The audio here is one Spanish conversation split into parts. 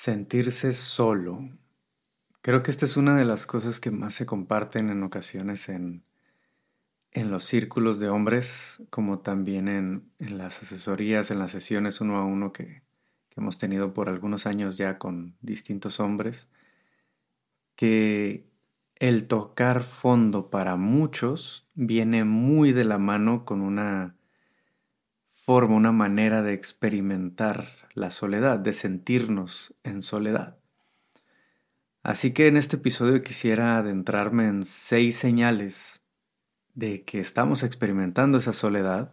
Sentirse solo. Creo que esta es una de las cosas que más se comparten en ocasiones en, en los círculos de hombres, como también en, en, las asesorías, en las sesiones uno a uno que, que hemos tenido por algunos años ya con distintos hombres, que el tocar fondo para muchos viene muy de la mano con una forma, una manera de experimentar la soledad, de sentirnos en soledad. Así que en este episodio quisiera adentrarme en seis señales de que estamos experimentando esa soledad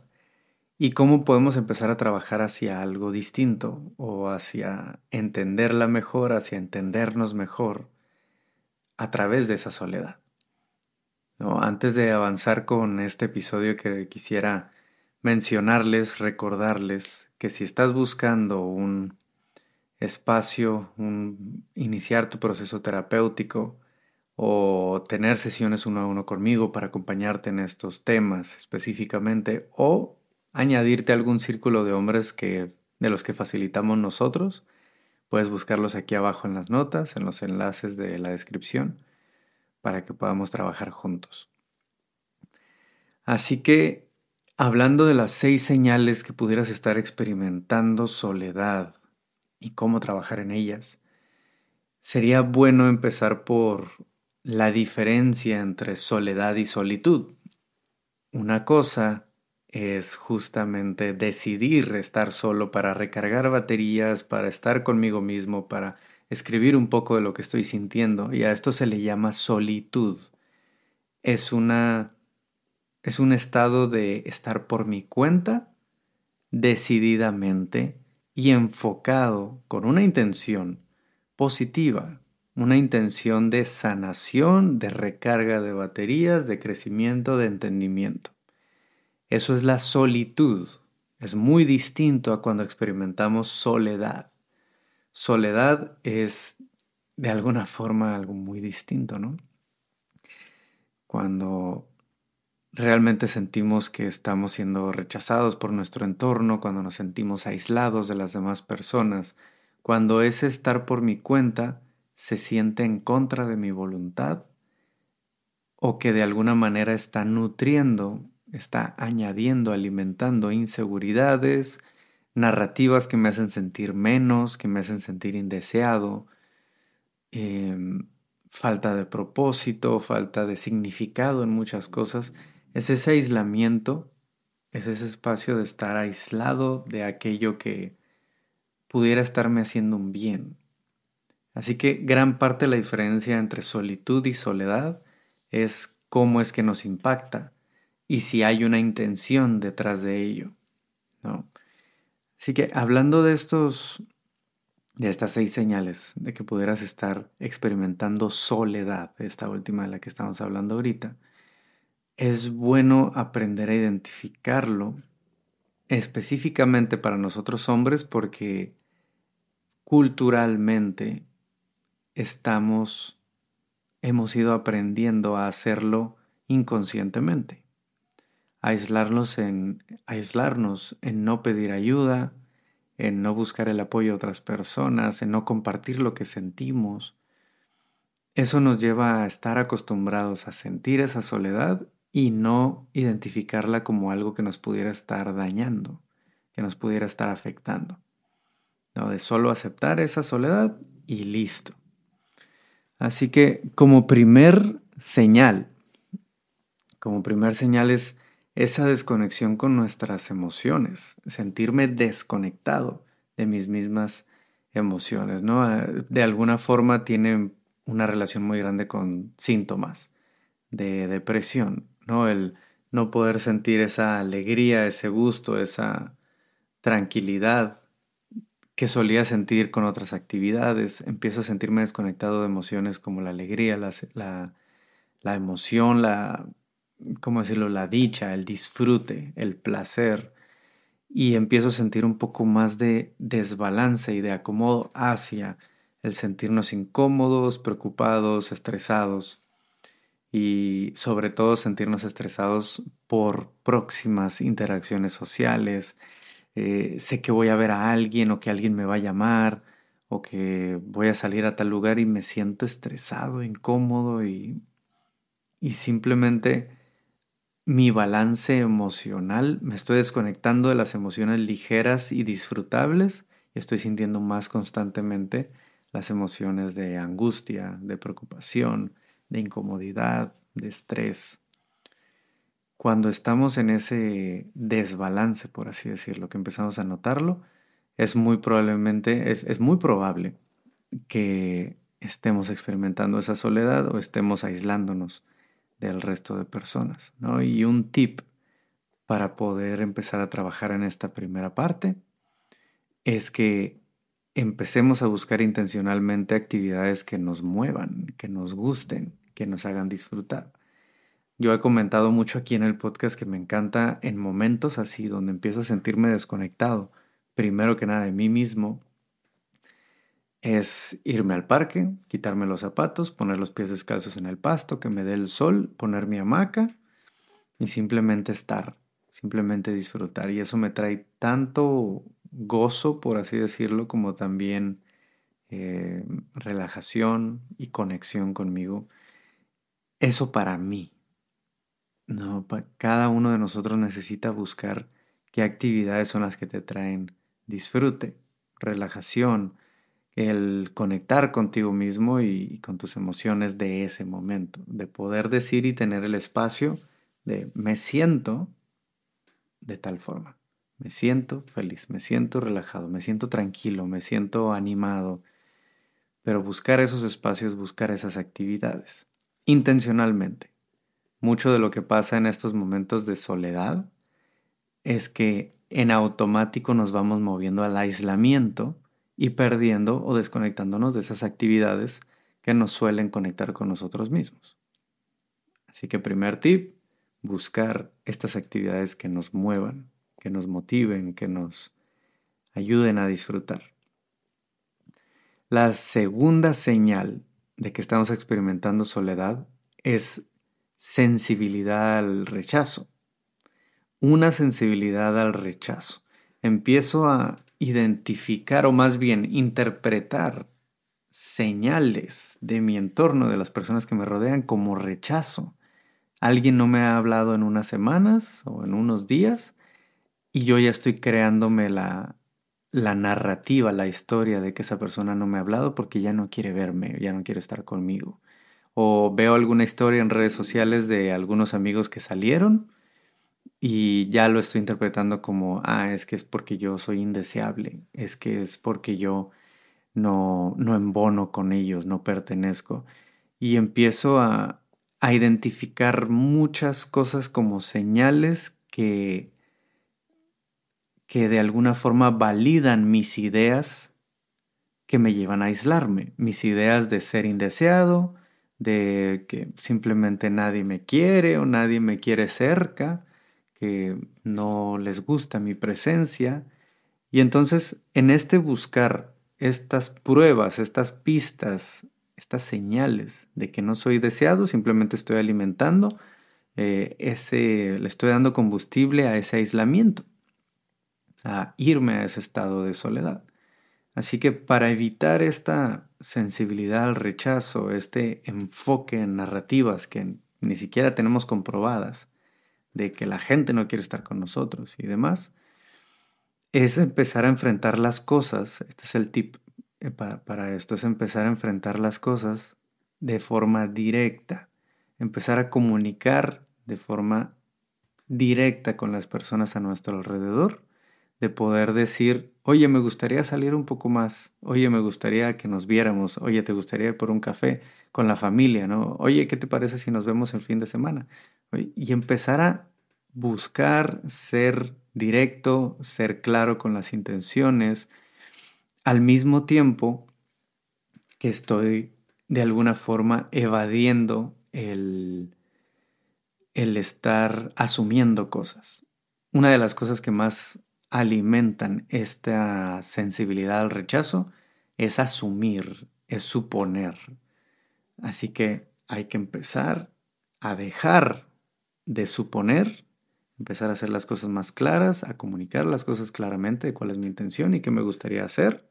y cómo podemos empezar a trabajar hacia algo distinto o hacia entenderla mejor, hacia entendernos mejor a través de esa soledad. Antes de avanzar con este episodio que quisiera mencionarles, recordarles que si estás buscando un espacio, un, iniciar tu proceso terapéutico o tener sesiones uno a uno conmigo para acompañarte en estos temas específicamente o añadirte algún círculo de hombres que, de los que facilitamos nosotros, puedes buscarlos aquí abajo en las notas, en los enlaces de la descripción, para que podamos trabajar juntos. Así que Hablando de las seis señales que pudieras estar experimentando soledad y cómo trabajar en ellas, sería bueno empezar por la diferencia entre soledad y solitud. Una cosa es justamente decidir estar solo para recargar baterías, para estar conmigo mismo, para escribir un poco de lo que estoy sintiendo, y a esto se le llama solitud. Es una es un estado de estar por mi cuenta, decididamente y enfocado con una intención positiva, una intención de sanación, de recarga de baterías, de crecimiento, de entendimiento. Eso es la solitud. Es muy distinto a cuando experimentamos soledad. Soledad es de alguna forma algo muy distinto, ¿no? Cuando realmente sentimos que estamos siendo rechazados por nuestro entorno, cuando nos sentimos aislados de las demás personas, cuando ese estar por mi cuenta se siente en contra de mi voluntad o que de alguna manera está nutriendo, está añadiendo, alimentando inseguridades, narrativas que me hacen sentir menos, que me hacen sentir indeseado, em, falta de propósito, falta de significado en muchas cosas es ese aislamiento, es ese espacio de estar aislado de aquello que pudiera estarme haciendo un bien. Así que gran parte de la diferencia entre solitud y soledad es cómo es que nos impacta y si hay una intención detrás de ello. ¿no? Así que hablando de estos, de estas seis señales de que pudieras estar experimentando soledad, esta última de la que estamos hablando ahorita, es bueno aprender a identificarlo específicamente para nosotros hombres porque culturalmente estamos, hemos ido aprendiendo a hacerlo inconscientemente. Aislarnos en, aislarnos en no pedir ayuda, en no buscar el apoyo de otras personas, en no compartir lo que sentimos. Eso nos lleva a estar acostumbrados a sentir esa soledad y no identificarla como algo que nos pudiera estar dañando, que nos pudiera estar afectando. No, de solo aceptar esa soledad y listo. Así que como primer señal, como primer señal es esa desconexión con nuestras emociones, sentirme desconectado de mis mismas emociones, ¿no? De alguna forma tiene una relación muy grande con síntomas de depresión, ¿no? El no poder sentir esa alegría, ese gusto, esa tranquilidad que solía sentir con otras actividades. Empiezo a sentirme desconectado de emociones como la alegría, la, la, emoción, la, ¿cómo decirlo? La dicha, el disfrute, el placer. Y empiezo a sentir un poco más de desbalance y de acomodo hacia el sentirnos incómodos, preocupados, estresados y sobre todo sentirnos estresados por próximas interacciones sociales. Eh, sé que voy a ver a alguien o que alguien me va a llamar o que voy a salir a tal lugar y me siento estresado, incómodo y, y simplemente mi balance emocional, me estoy desconectando de las emociones ligeras y disfrutables y estoy sintiendo más constantemente las emociones de angustia, de preocupación, de incomodidad, de estrés. Cuando estamos en ese desbalance, por así decirlo, que empezamos a notarlo, es muy probablemente, es, muy probable que estemos experimentando esa soledad o estemos aislándonos del resto de personas. ¿no? Y un tip para poder empezar a trabajar en esta primera parte es que empecemos a buscar intencionalmente actividades que nos muevan, que nos gusten, que nos hagan disfrutar. Yo he comentado mucho aquí en el podcast que me encanta en momentos así donde empiezo a sentirme desconectado, primero que nada de mí mismo, es irme al parque, quitarme los zapatos, poner los pies descalzos en el pasto, que me dé el sol, poner mi hamaca y simplemente estar, simplemente disfrutar. Y eso me trae tanto gozo, por así decirlo, como también eh, relajación y conexión conmigo. Eso para mí. No, cada uno de nosotros necesita buscar qué actividades son las que te traen disfrute, relajación, el conectar contigo mismo y con tus emociones de ese momento, de poder decir y tener el espacio de me siento de tal forma. Me siento feliz, me siento relajado, me siento tranquilo, me siento animado. Pero buscar esos espacios, buscar esas actividades, intencionalmente. Mucho de lo que pasa en estos momentos de soledad es que en automático nos vamos moviendo al aislamiento y perdiendo o desconectándonos de esas actividades que nos suelen conectar con nosotros mismos. Así que primer tip, buscar estas actividades que nos muevan, que nos motiven, que nos ayuden a disfrutar. La segunda señal de que estamos experimentando soledad es sensibilidad al rechazo. Una sensibilidad al rechazo. Empiezo a identificar o más bien interpretar señales de mi entorno, de las personas que me rodean, como rechazo. Alguien no me ha hablado en unas semanas o en unos días y yo ya estoy creándome la, la narrativa, la historia de que esa persona no me ha hablado porque ya no quiere verme, ya no quiere estar conmigo. O veo alguna historia en redes sociales de algunos amigos que salieron y ya lo estoy interpretando como, ah, es que es porque yo soy indeseable, es que es porque yo no, no embono con ellos, no pertenezco. Y empiezo a, a identificar muchas cosas como señales que que de alguna forma validan mis ideas que me llevan a aislarme, mis ideas de ser indeseado, de que simplemente nadie me quiere o nadie me quiere cerca, que no les gusta mi presencia. Y entonces en este buscar estas pruebas, estas pistas, estas señales de que no soy deseado, simplemente estoy alimentando eh, ese, le estoy dando combustible a ese aislamiento a irme a ese estado de soledad. Así que para evitar esta sensibilidad al rechazo, este enfoque en narrativas que ni siquiera tenemos comprobadas, de que la gente no quiere estar con nosotros y demás, es empezar a enfrentar las cosas, este es el tip eh, para, para esto, es empezar a enfrentar las cosas de forma directa, empezar a comunicar de forma directa con las personas a nuestro alrededor de poder decir, oye, me gustaría salir un poco más, oye, me gustaría que nos viéramos, oye, te gustaría ir por un café con la familia, ¿no? Oye, ¿qué te parece si nos vemos el fin de semana? Y empezar a buscar ser directo, ser claro con las intenciones, al mismo tiempo que estoy de alguna forma evadiendo el, el estar asumiendo cosas. Una de las cosas que más alimentan esta sensibilidad al rechazo es asumir, es suponer. Así que hay que empezar a dejar de suponer, empezar a hacer las cosas más claras, a comunicar las cosas claramente, cuál es mi intención y qué me gustaría hacer,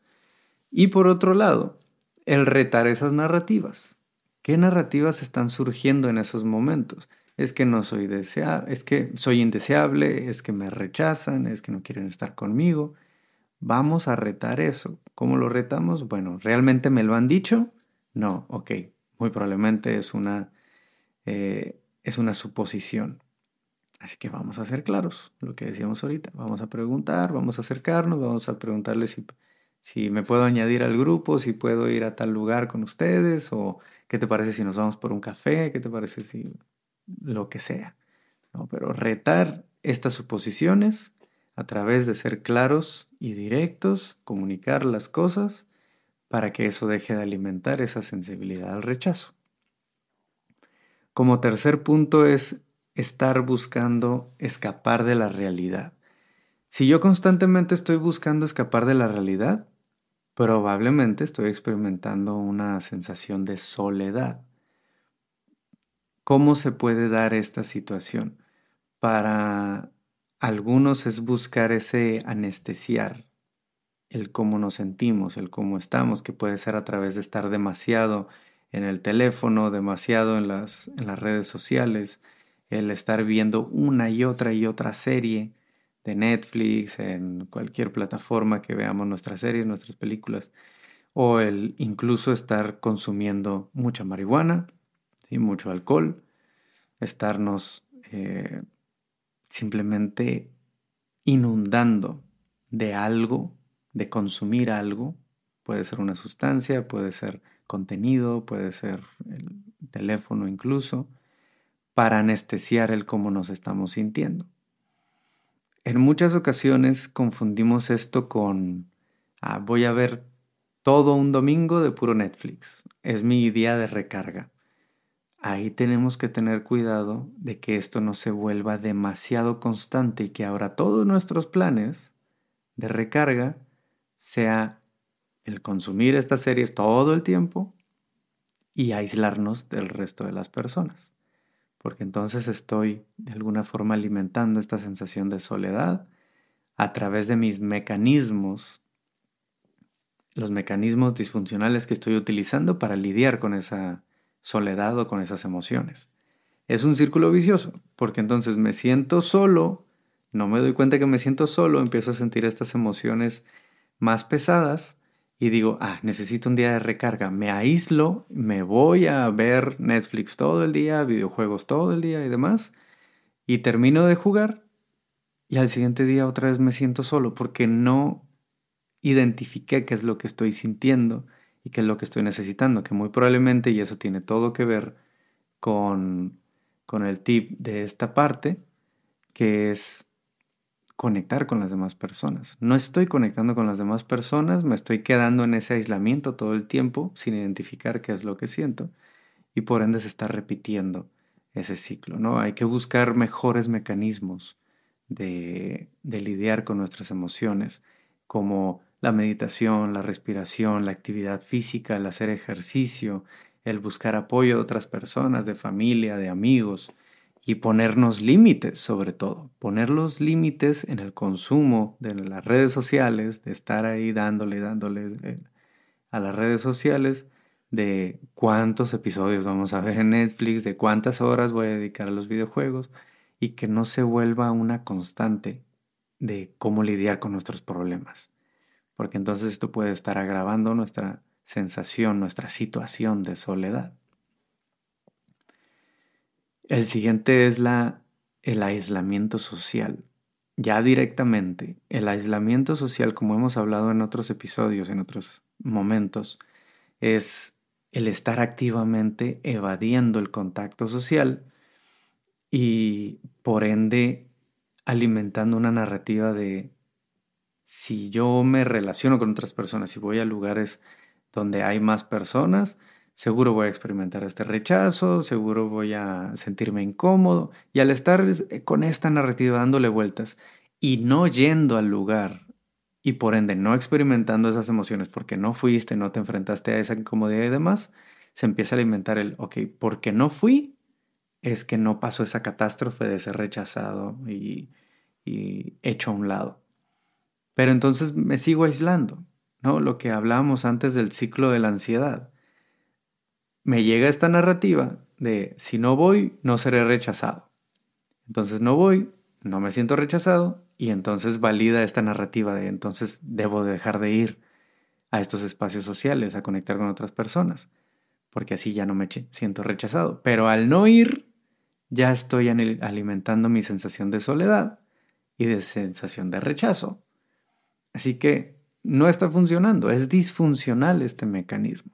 Y por otro lado, el retar esas narrativas. ¿Qué narrativas están surgiendo en esos momentos? Es que no soy deseable, es que soy indeseable, es que me rechazan, es que no quieren estar conmigo. Vamos a retar eso. ¿Cómo lo retamos? Bueno, ¿realmente me lo han dicho? No, ok. Muy probablemente es una, eh, es una suposición. Así que vamos a ser claros, lo que decíamos ahorita. Vamos a preguntar, vamos a acercarnos, vamos a preguntarle si, si me puedo añadir al grupo, si puedo ir a tal lugar con ustedes, o qué te parece si nos vamos por un café, qué te parece si lo que sea. ¿no? Pero retar estas suposiciones a través de ser claros y directos, comunicar las cosas para que eso deje de alimentar esa sensibilidad al rechazo. Como tercer punto es estar buscando escapar de la realidad. Si yo constantemente estoy buscando escapar de la realidad, probablemente estoy experimentando una sensación de soledad. ¿Cómo se puede dar esta situación? Para algunos es buscar ese anestesiar, el cómo nos sentimos, el cómo estamos, que puede ser a través de estar demasiado en el teléfono, demasiado en las, en las redes sociales, el estar viendo una y otra y otra serie de Netflix, en cualquier plataforma que veamos nuestras series, nuestras películas, o el incluso estar consumiendo mucha marihuana, y mucho alcohol, estarnos eh, simplemente inundando de algo, de consumir algo, puede ser una sustancia, puede ser contenido, puede ser el teléfono incluso, para anestesiar el cómo nos estamos sintiendo. En muchas ocasiones confundimos esto con, ah, voy a ver todo un domingo de puro Netflix, es mi día de recarga. Ahí tenemos que tener cuidado de que esto no se vuelva demasiado constante y que ahora todos nuestros planes de recarga sea el consumir estas series todo el tiempo y aislarnos del resto de las personas. Porque entonces estoy de alguna forma alimentando esta sensación de soledad a través de mis mecanismos, los mecanismos disfuncionales que estoy utilizando para lidiar con esa soledad o con esas emociones. Es un círculo vicioso, porque entonces me siento solo, no me doy cuenta que me siento solo, empiezo a sentir estas emociones más pesadas y digo, ah, necesito un día de recarga, me aíslo, me voy a ver Netflix todo el día, videojuegos todo el día y demás, y termino de jugar y al siguiente día otra vez me siento solo porque no identifiqué qué es lo que estoy sintiendo y qué es lo que estoy necesitando, que muy probablemente, y eso tiene todo que ver con, con el tip de esta parte, que es conectar con las demás personas. No estoy conectando con las demás personas, me estoy quedando en ese aislamiento todo el tiempo sin identificar qué es lo que siento y por ende se está repitiendo ese ciclo, ¿no? Hay que buscar mejores mecanismos de, de lidiar con nuestras emociones, como la meditación, la respiración, la actividad física, el hacer ejercicio, el buscar apoyo de otras personas, de familia, de amigos, y ponernos límites sobre todo, poner los límites en el consumo de las redes sociales, de estar ahí dándole, dándole eh, a las redes sociales, de cuántos episodios vamos a ver en Netflix, de cuántas horas voy a dedicar a los videojuegos y que no se vuelva una constante de cómo lidiar con nuestros problemas. Porque entonces esto puede estar agravando nuestra sensación, nuestra situación de soledad. El siguiente es la, el aislamiento social. Ya directamente, el aislamiento social, como hemos hablado en otros episodios, en otros momentos, es el estar activamente evadiendo el contacto social y por ende alimentando una narrativa de si yo me relaciono con otras personas, si voy a lugares donde hay más personas, seguro voy a experimentar este rechazo, seguro voy a sentirme incómodo. Y al estar eh, con esta narrativa dándole vueltas y no yendo al lugar y por ende no experimentando esas emociones porque no fuiste, no te enfrentaste a esa incomodidad y demás, se empieza a alimentar el, ok, porque no fui, es que no pasó esa catástrofe de ser rechazado y, y hecho a un lado. Pero entonces me sigo aislando, ¿no? Lo que hablábamos antes del ciclo de la ansiedad. Me llega esta narrativa de si no voy, no seré rechazado. Entonces no voy, no me siento rechazado y entonces valida esta narrativa de entonces debo dejar de ir a estos espacios sociales, a conectar con otras personas, porque así ya no me siento rechazado. Pero al no ir, ya estoy alimentando mi sensación de soledad y de sensación de rechazo. Así que no está funcionando, es disfuncional este mecanismo.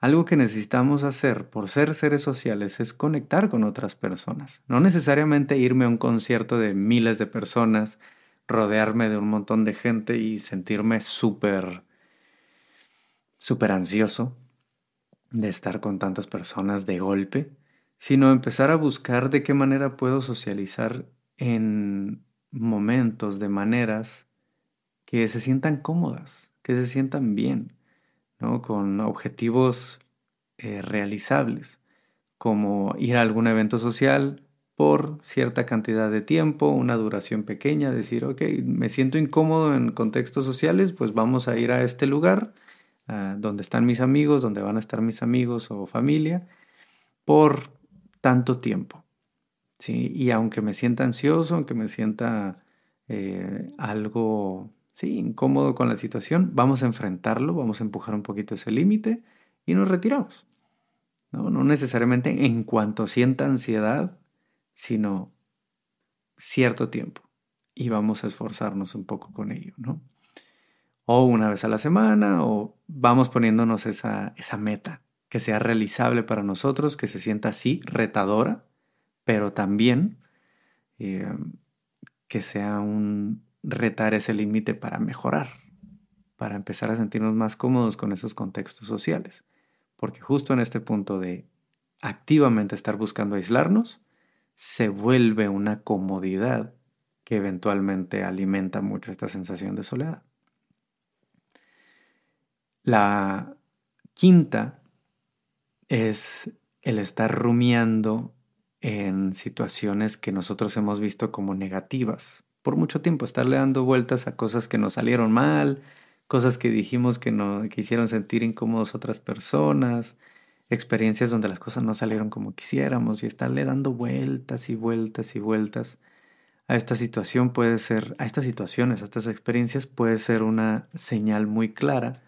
Algo que necesitamos hacer por ser seres sociales es conectar con otras personas. No necesariamente irme a un concierto de miles de personas, rodearme de un montón de gente y sentirme súper, súper ansioso de estar con tantas personas de golpe, sino empezar a buscar de qué manera puedo socializar en momentos, de maneras que se sientan cómodas, que se sientan bien con objetivos eh, realizables, como ir a algún evento social por cierta cantidad de tiempo, una duración pequeña, decir, ok, me siento incómodo en contextos sociales, pues vamos a ir a este lugar donde están mis amigos, donde van a estar mis amigos o familia, por tanto tiempo. ¿sí? Y aunque me sienta ansioso, aunque me sienta eh, algo sí, incómodo con la situación, vamos a enfrentarlo, vamos a empujar un poquito ese límite y nos retiramos. ¿no? no necesariamente en cuanto sienta ansiedad, sino cierto tiempo. Y vamos a esforzarnos un poco con ello, ¿no? O una vez a la semana, o vamos poniéndonos esa, esa meta que sea realizable para nosotros, que se sienta así, retadora, pero también eh, que sea un, retar ese límite para mejorar, para empezar a sentirnos más cómodos con esos contextos sociales. Porque justo en este punto de activamente estar buscando aislarnos, se vuelve una comodidad que eventualmente alimenta mucho esta sensación de soledad. La quinta es el estar rumiando en situaciones que nosotros hemos visto como negativas por mucho tiempo, estarle dando vueltas a cosas que nos salieron mal, cosas que dijimos que nos que hicieron sentir incómodos otras personas, experiencias donde las cosas no salieron como quisiéramos y estarle dando vueltas y vueltas y vueltas a esta situación puede ser, a estas situaciones, a estas experiencias puede ser una señal muy clara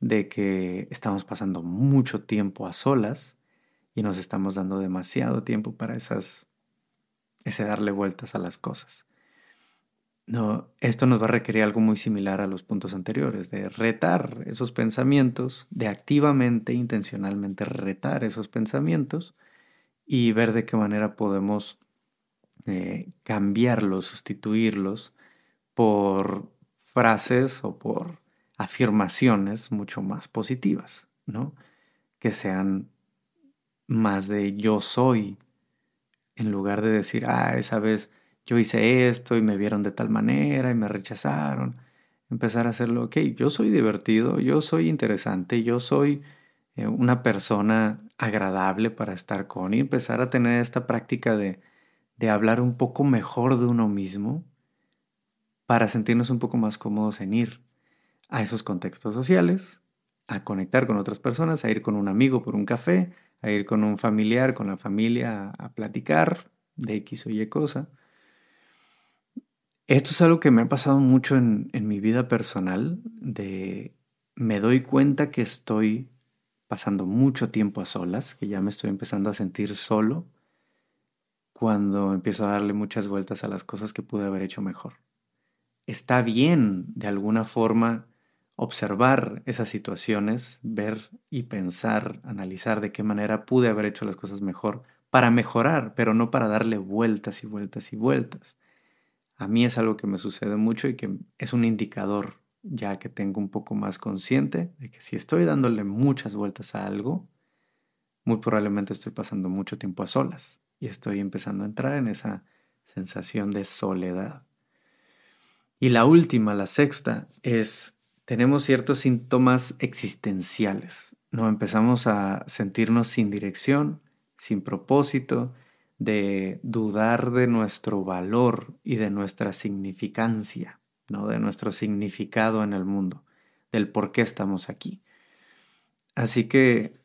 de que estamos pasando mucho tiempo a solas y nos estamos dando demasiado tiempo para esas ese darle vueltas a las cosas. No, esto nos va a requerir algo muy similar a los puntos anteriores, de retar esos pensamientos, de activamente, intencionalmente retar esos pensamientos y ver de qué manera podemos eh, cambiarlos, sustituirlos por frases o por afirmaciones mucho más positivas, ¿no? Que sean más de yo soy, en lugar de decir, ah, esa vez yo hice esto y me vieron de tal manera y me rechazaron. Empezar a hacerlo, ok, yo soy divertido, yo soy interesante, yo soy eh, una persona agradable para estar con y empezar a tener esta práctica de, de hablar un poco mejor de uno mismo para sentirnos un poco más cómodos en ir a esos contextos sociales, a conectar con otras personas, a ir con un amigo por un café, a ir con un familiar, con la familia a, a platicar de X o Y cosa. Esto es algo que me ha pasado mucho en, mi vida personal, de me doy cuenta que estoy pasando mucho tiempo a solas, que ya me estoy empezando a sentir solo, cuando empiezo a darle muchas vueltas a las cosas que pude haber hecho mejor. Está bien, de alguna forma, observar esas situaciones, ver y pensar, analizar de qué manera pude haber hecho las cosas mejor para mejorar, pero no para darle vueltas y vueltas y vueltas. A mí es algo que me sucede mucho y que es un indicador ya que tengo un poco más consciente de que si estoy dándole muchas vueltas a algo, muy probablemente estoy pasando mucho tiempo a solas y estoy empezando a entrar en esa sensación de soledad. Y la última, la sexta, es tenemos ciertos síntomas existenciales. No empezamos a sentirnos sin dirección, sin propósito, de dudar de nuestro valor y de nuestra significancia, ¿no? de nuestro significado en el mundo, del por qué estamos aquí. Así que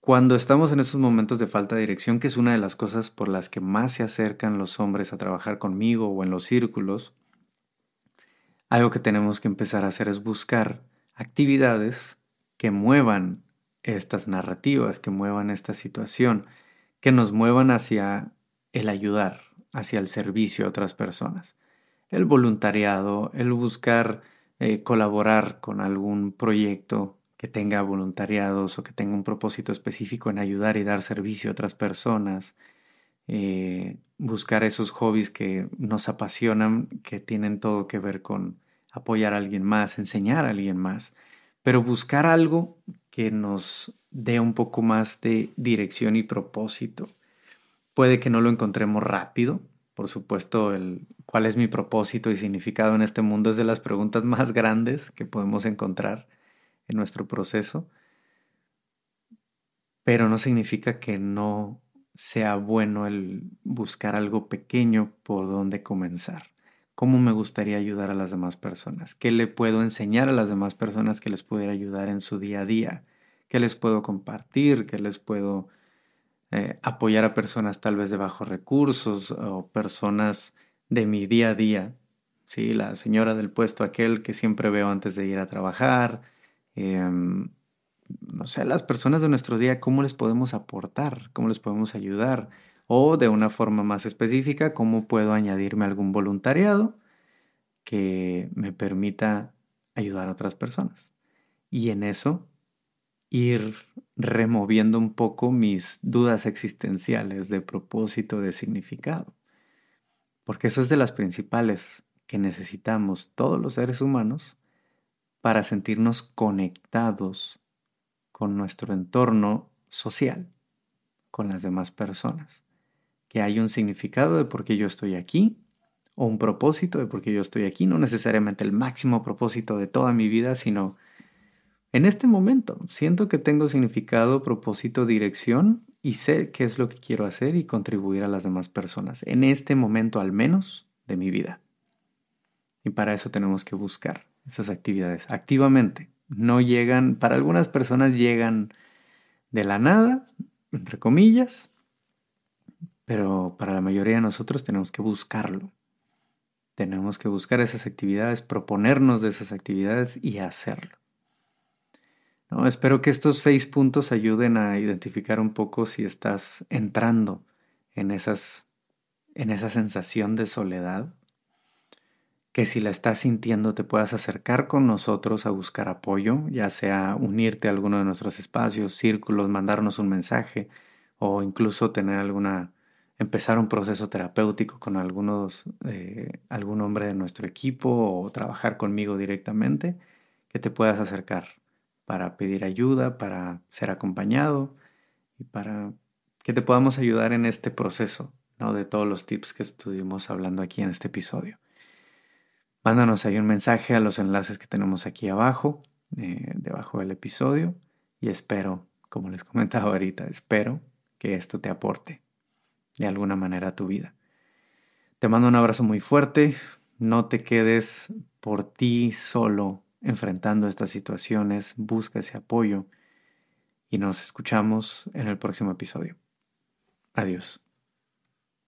cuando estamos en esos momentos de falta de dirección, que es una de las cosas por las que más se acercan los hombres a trabajar conmigo o en los círculos, algo que tenemos que empezar a hacer es buscar actividades que muevan estas narrativas, que muevan esta situación, que nos muevan hacia el ayudar, hacia el servicio a otras personas. El voluntariado, el buscar eh, colaborar con algún proyecto que tenga voluntariados o que tenga un propósito específico en ayudar y dar servicio a otras personas, eh, buscar esos hobbies que nos apasionan, que tienen todo que ver con apoyar a alguien más, enseñar a alguien más, pero buscar algo que nos dé un poco más de dirección y propósito. Puede que no lo encontremos rápido, por supuesto, el cuál es mi propósito y significado en este mundo es de las preguntas más grandes que podemos encontrar en nuestro proceso, pero no significa que no sea bueno el buscar algo pequeño por donde comenzar. ¿Cómo me gustaría ayudar a las demás personas? ¿Qué le puedo enseñar a las demás personas que les pudiera ayudar en su día a día? ¿Qué les puedo compartir? ¿Qué les puedo eh, apoyar a personas tal vez de bajos recursos o personas de mi día a día? Sí, la señora del puesto aquel que siempre veo antes de ir a trabajar, Em, no sé, las personas de nuestro día, cómo les podemos aportar, cómo les podemos ayudar, o de una forma más específica, cómo puedo añadirme algún voluntariado que me permita ayudar a otras personas. Y en eso ir removiendo un poco mis dudas existenciales de propósito, de significado. Porque eso es de las principales que necesitamos todos los seres humanos para sentirnos conectados con nuestro entorno social, con las demás personas. Que hay un significado de por qué yo estoy aquí, o un propósito de por qué yo estoy aquí, no necesariamente el máximo propósito de toda mi vida, sino en este momento. Siento que tengo significado, propósito, dirección y sé qué es lo que quiero hacer y contribuir a las demás personas, en este momento al menos de mi vida. Y para eso tenemos que buscar esas actividades activamente. No llegan, para algunas personas llegan de la nada, entre comillas, pero para la mayoría de nosotros tenemos que buscarlo. Tenemos que buscar esas actividades, proponernos de esas actividades y hacerlo. Espero que estos seis puntos ayuden a identificar un poco si estás entrando en, esas, en esa sensación de soledad que si la estás sintiendo te puedas acercar con nosotros a buscar apoyo, ya sea unirte a alguno de nuestros espacios, círculos, mandarnos un mensaje o incluso tener alguna, empezar un proceso terapéutico con algunos, eh, algún hombre de nuestro equipo o trabajar conmigo directamente, que te puedas acercar para pedir ayuda, para ser acompañado y para que te podamos ayudar en este proceso, ¿no? De todos los tips que estuvimos hablando aquí en este episodio. Mándanos ahí un mensaje a los enlaces que tenemos aquí abajo, eh, debajo del episodio. Y espero, como les comentaba ahorita, espero que esto te aporte de alguna manera a tu vida. Te mando un abrazo muy fuerte. No te quedes por ti solo enfrentando estas situaciones. Busca ese apoyo y nos escuchamos en el próximo episodio. Adiós.